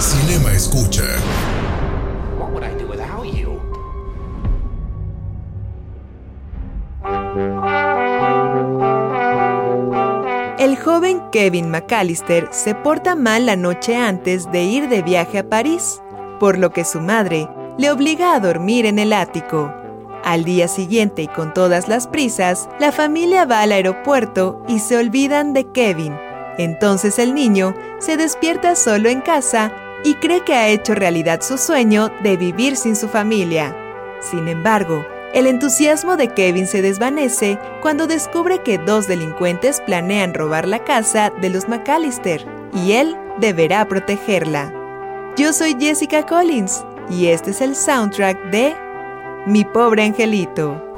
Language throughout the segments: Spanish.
Cinema Escucha. What would I do without you? El joven Kevin McAllister se porta mal la noche antes de ir de viaje a París, por lo que su madre le obliga a dormir en el ático. Al día siguiente y con todas las prisas, la familia va al aeropuerto y se olvidan de Kevin. Entonces el niño se despierta solo en casa y cree que ha hecho realidad su sueño de vivir sin su familia. Sin embargo, el entusiasmo de Kevin se desvanece cuando descubre que dos delincuentes planean robar la casa de los McAllister y él deberá protegerla. Yo soy Jessica Collins y este es el soundtrack de Mi pobre angelito.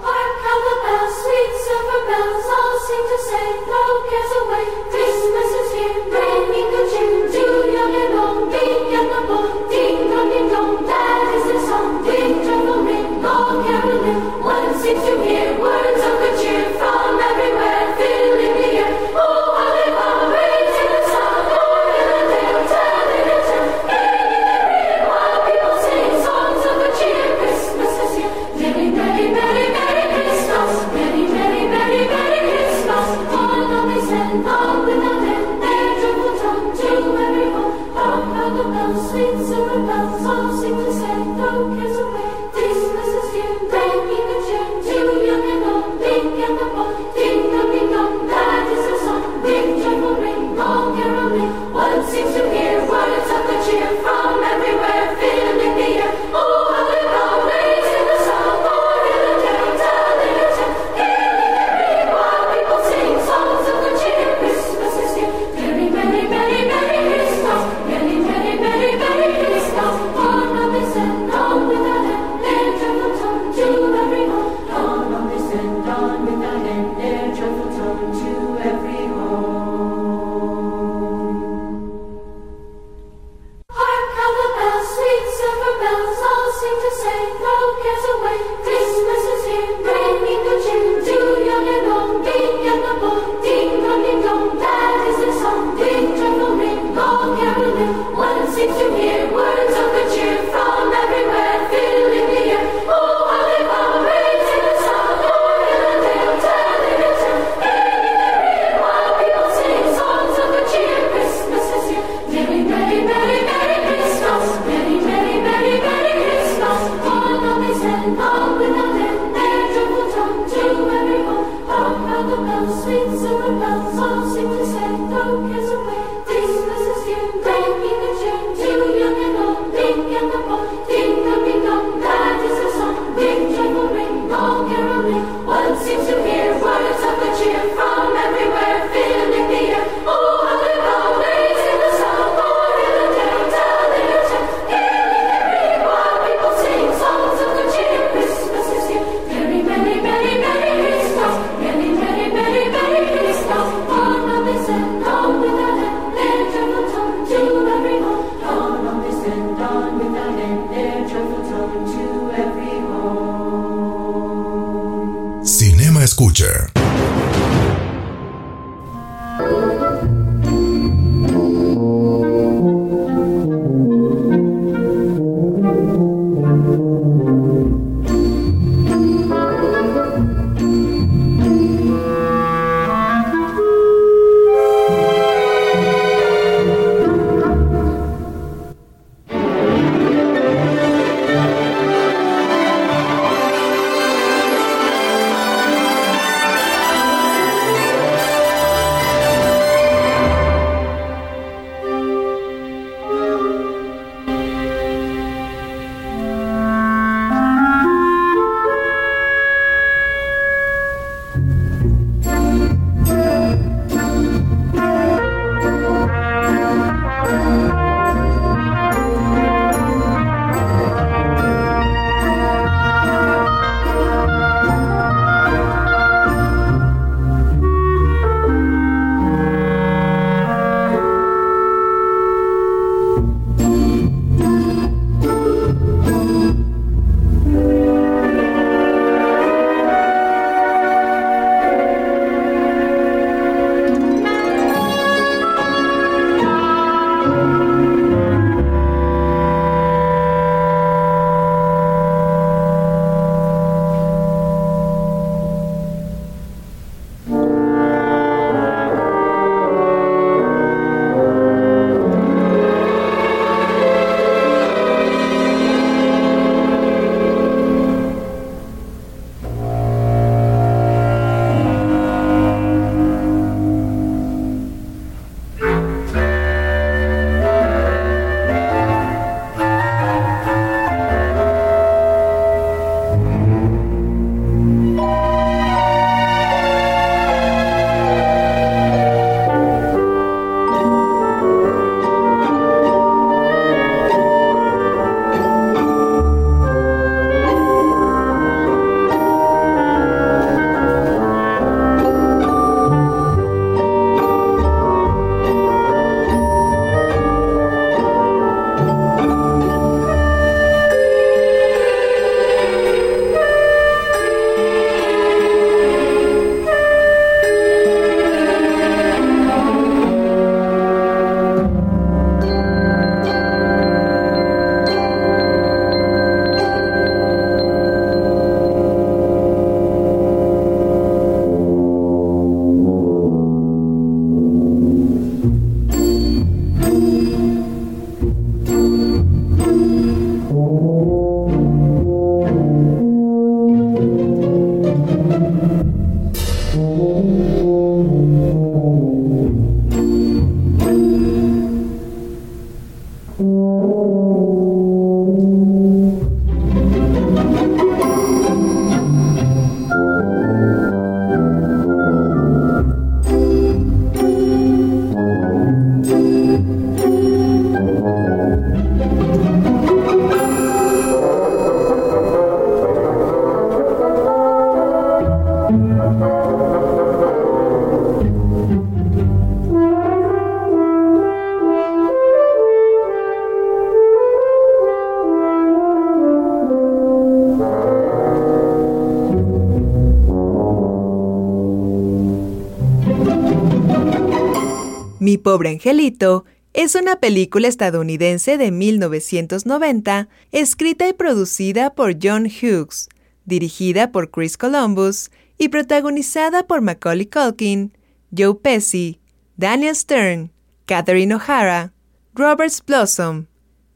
Pobre angelito es una película estadounidense de 1990, escrita y producida por John Hughes, dirigida por Chris Columbus y protagonizada por Macaulay Culkin, Joe Pesci, Daniel Stern, Catherine O'Hara, Robert Blossom,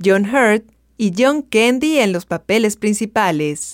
John Hurt y John Candy en los papeles principales.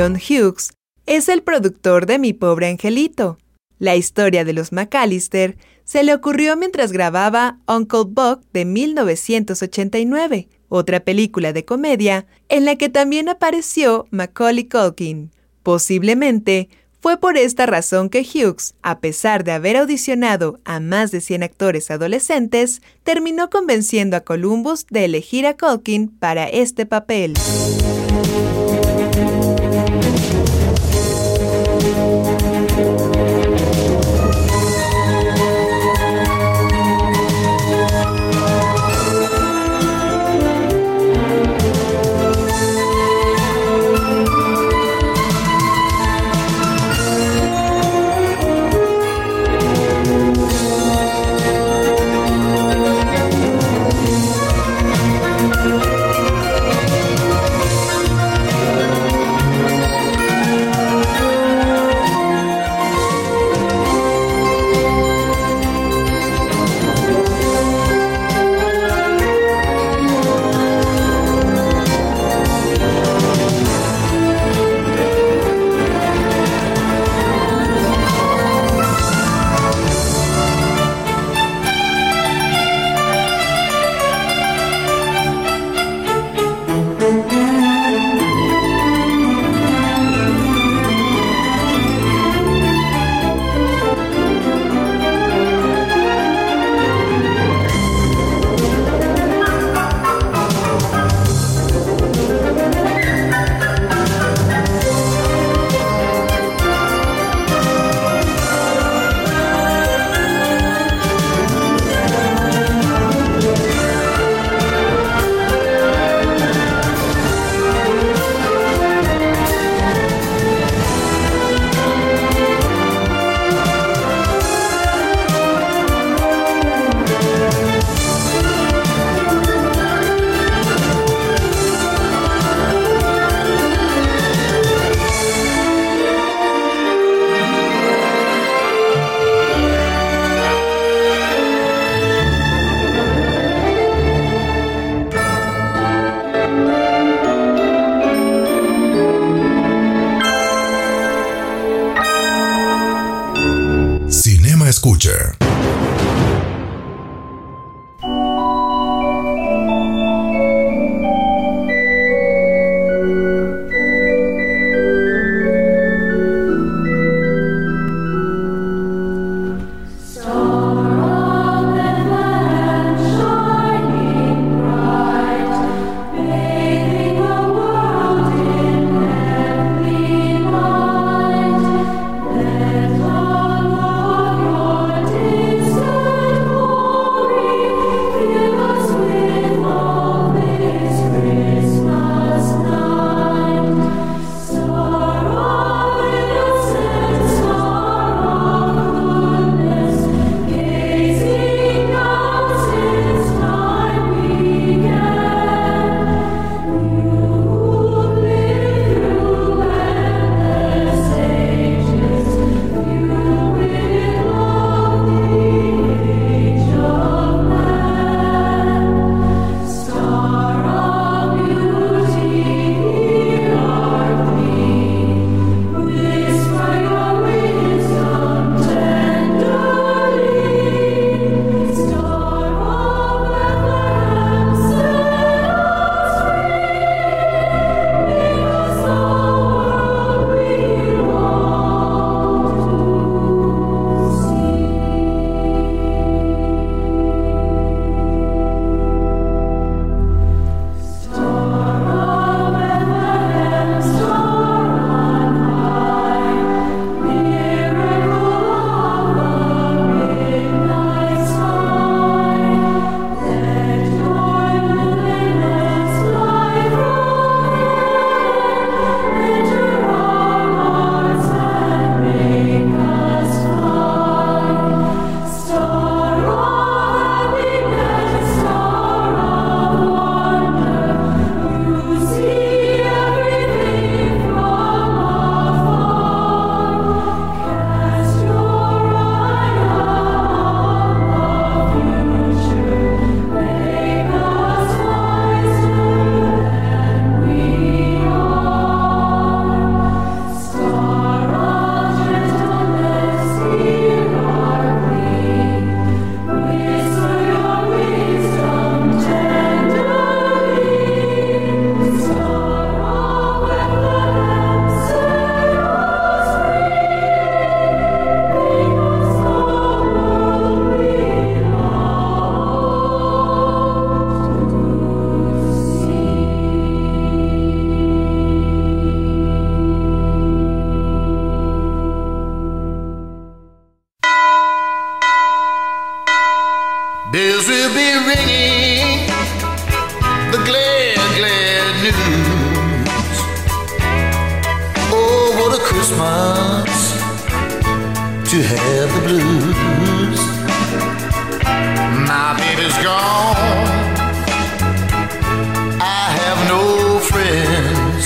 John Hughes es el productor de Mi pobre angelito. La historia de los McAllister se le ocurrió mientras grababa Uncle Buck de 1989, otra película de comedia en la que también apareció Macaulay Culkin. Posiblemente fue por esta razón que Hughes, a pesar de haber audicionado a más de 100 actores adolescentes, terminó convenciendo a Columbus de elegir a Culkin para este papel. Oh, what Christmas to have the blues. My baby's gone. I have no friends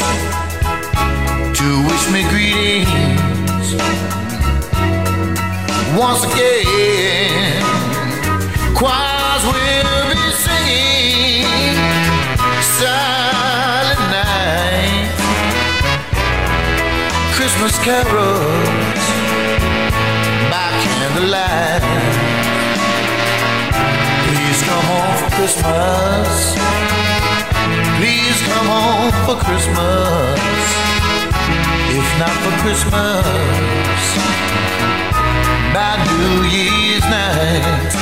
to wish me greetings. Once again, choirs Christmas carols by candlelight. Please come home for Christmas. Please come home for Christmas. If not for Christmas, by New Year's night.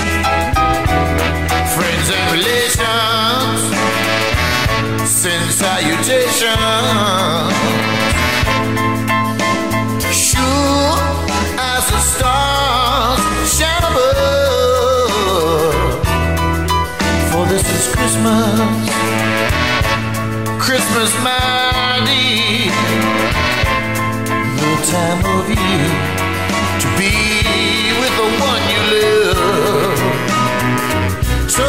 Friends and relations send salutations. Christmas, Christmas, my dear, the time of year to be with the one you love. So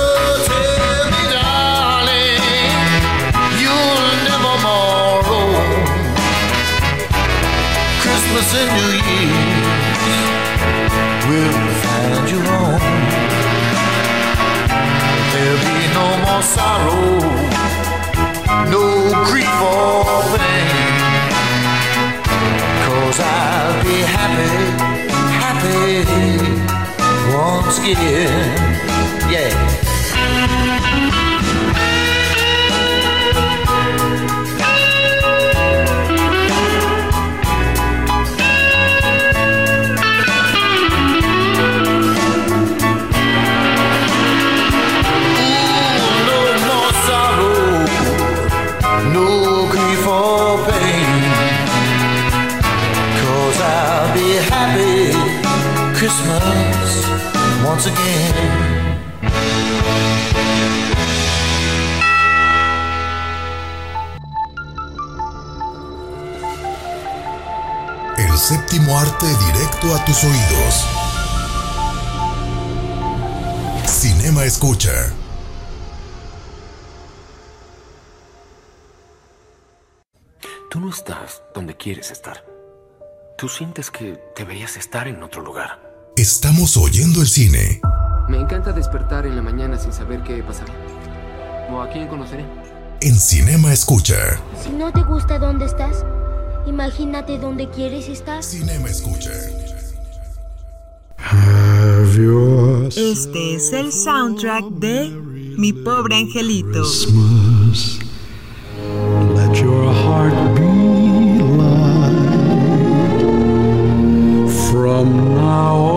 tell me, darling, you'll never more. Christmas and New Year's sorrow, no grief or pain. Cause I'll be happy, happy skin. Yeah. Séptimo arte directo a tus oídos. Cinema Escucha. Tú no estás donde quieres estar. Tú sientes que deberías estar en otro lugar. Estamos oyendo el cine. Me encanta despertar en la mañana sin saber qué pasará. ¿O a quién conoceré? En Cinema Escucha. Si no te gusta dónde estás, imagínate dónde quieres estar. Cinema Escucha. Este es el soundtrack de Mi pobre angelito. Christmas. Let your heart be light. From now on,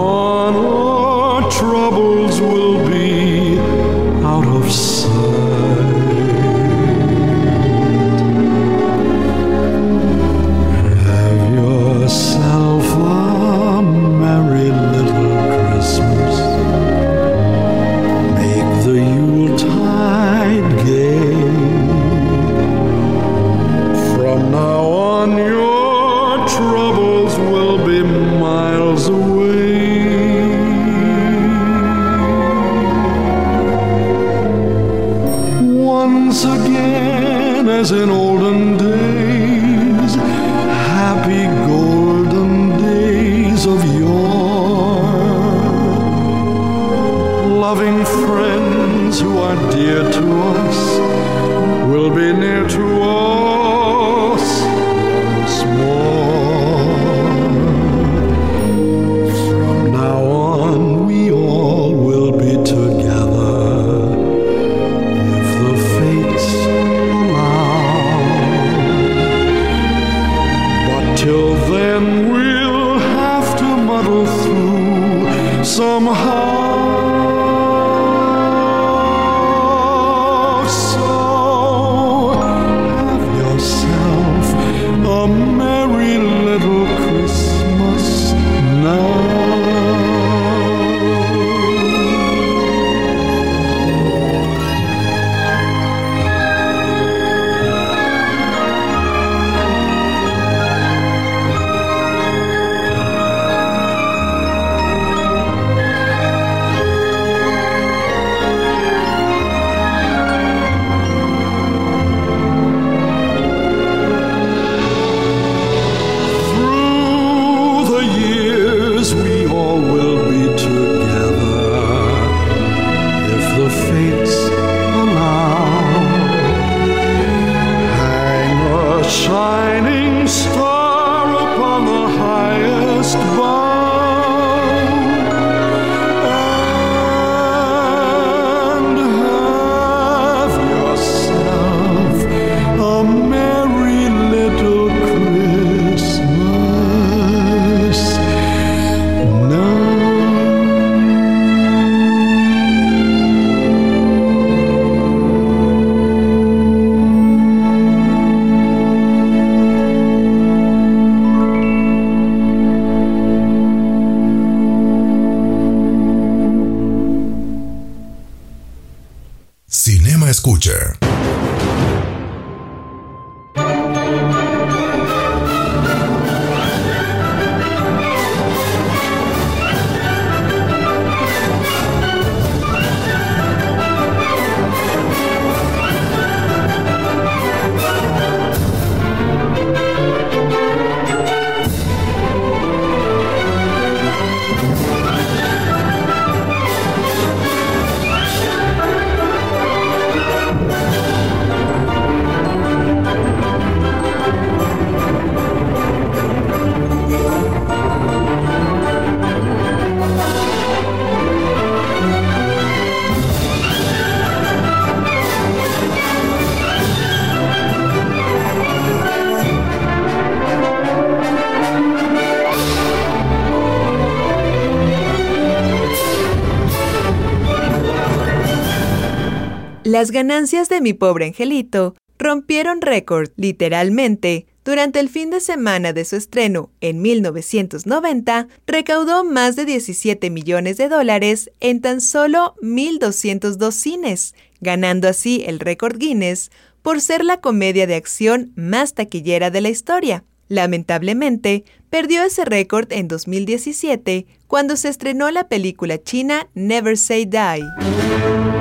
Las ganancias de mi pobre angelito rompieron récord, literalmente. Durante el fin de semana de su estreno en 1990, recaudó más de 17 millones de dólares en tan solo 1.202 cines, ganando así el récord Guinness por ser la comedia de acción más taquillera de la historia. Lamentablemente, perdió ese récord en 2017 cuando se estrenó la película china Never Say Die.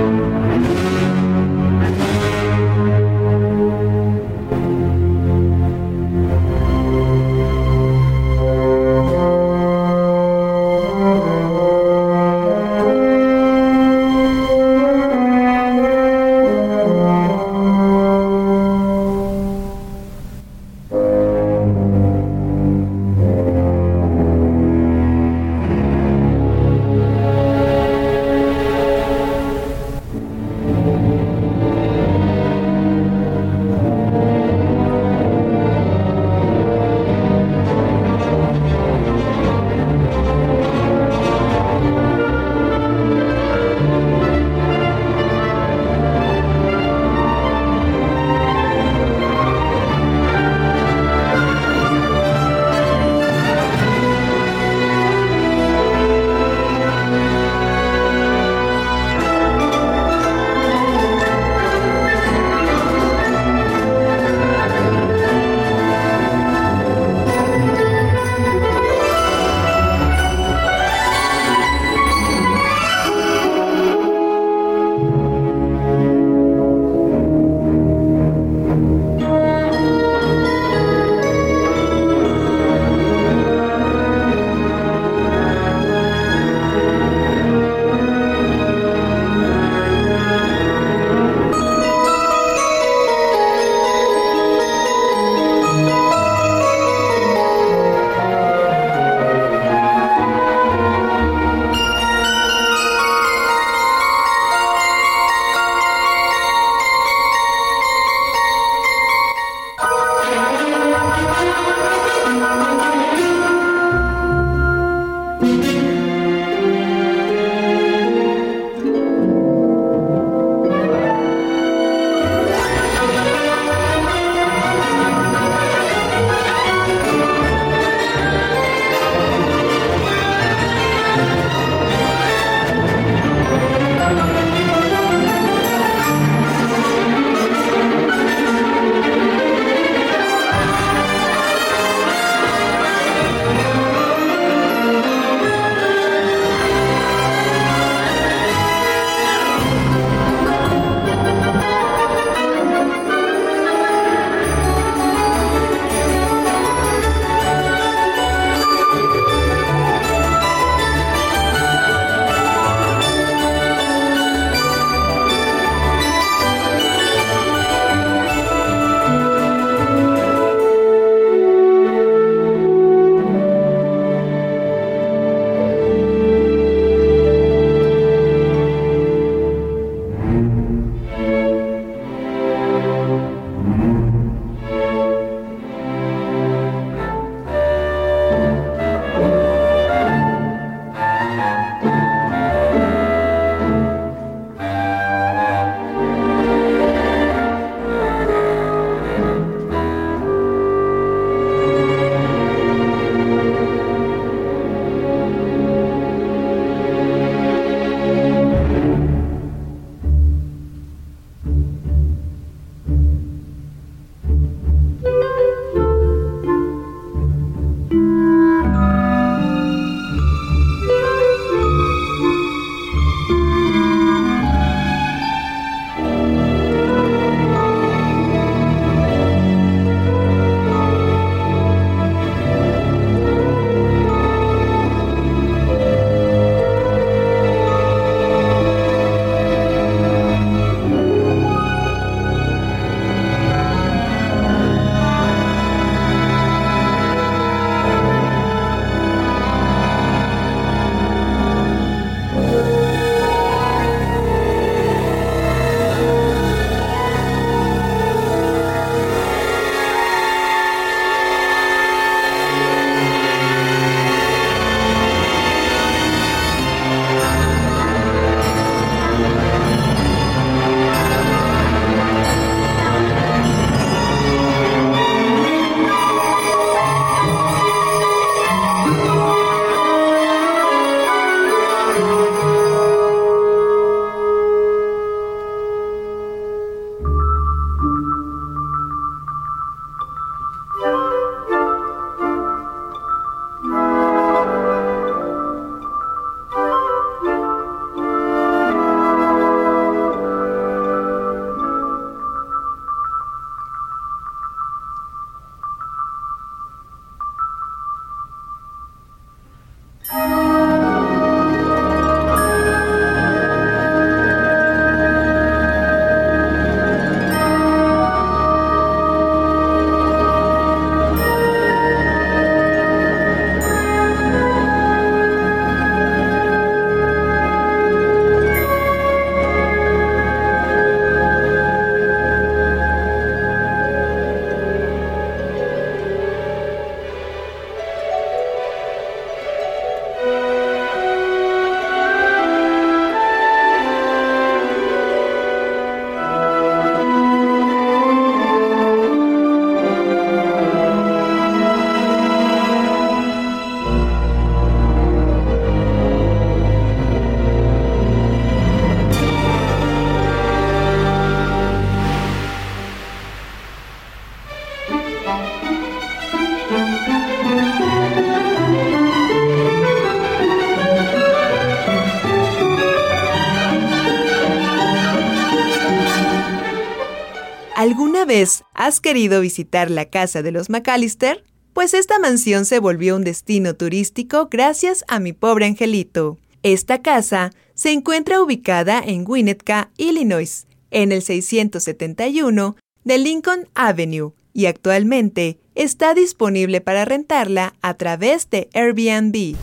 Has querido visitar la casa de los McAllister? Pues esta mansión se volvió un destino turístico gracias a mi pobre angelito. Esta casa se encuentra ubicada en Winnetka, Illinois, en el 671 de Lincoln Avenue y actualmente está disponible para rentarla a través de Airbnb.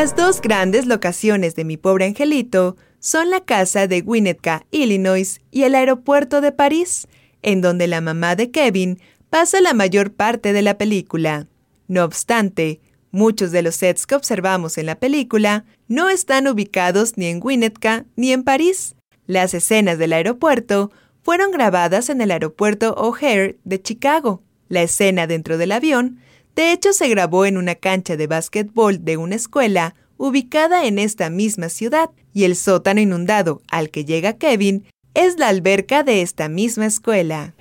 Las dos grandes locaciones de mi pobre angelito son la casa de Winnetka, Illinois, y el aeropuerto de París, en donde la mamá de Kevin pasa la mayor parte de la película. No obstante, muchos de los sets que observamos en la película no están ubicados ni en Winnetka ni en París. Las escenas del aeropuerto fueron grabadas en el aeropuerto O'Hare de Chicago. La escena dentro del avión de hecho, se grabó en una cancha de básquetbol de una escuela ubicada en esta misma ciudad, y el sótano inundado al que llega Kevin es la alberca de esta misma escuela.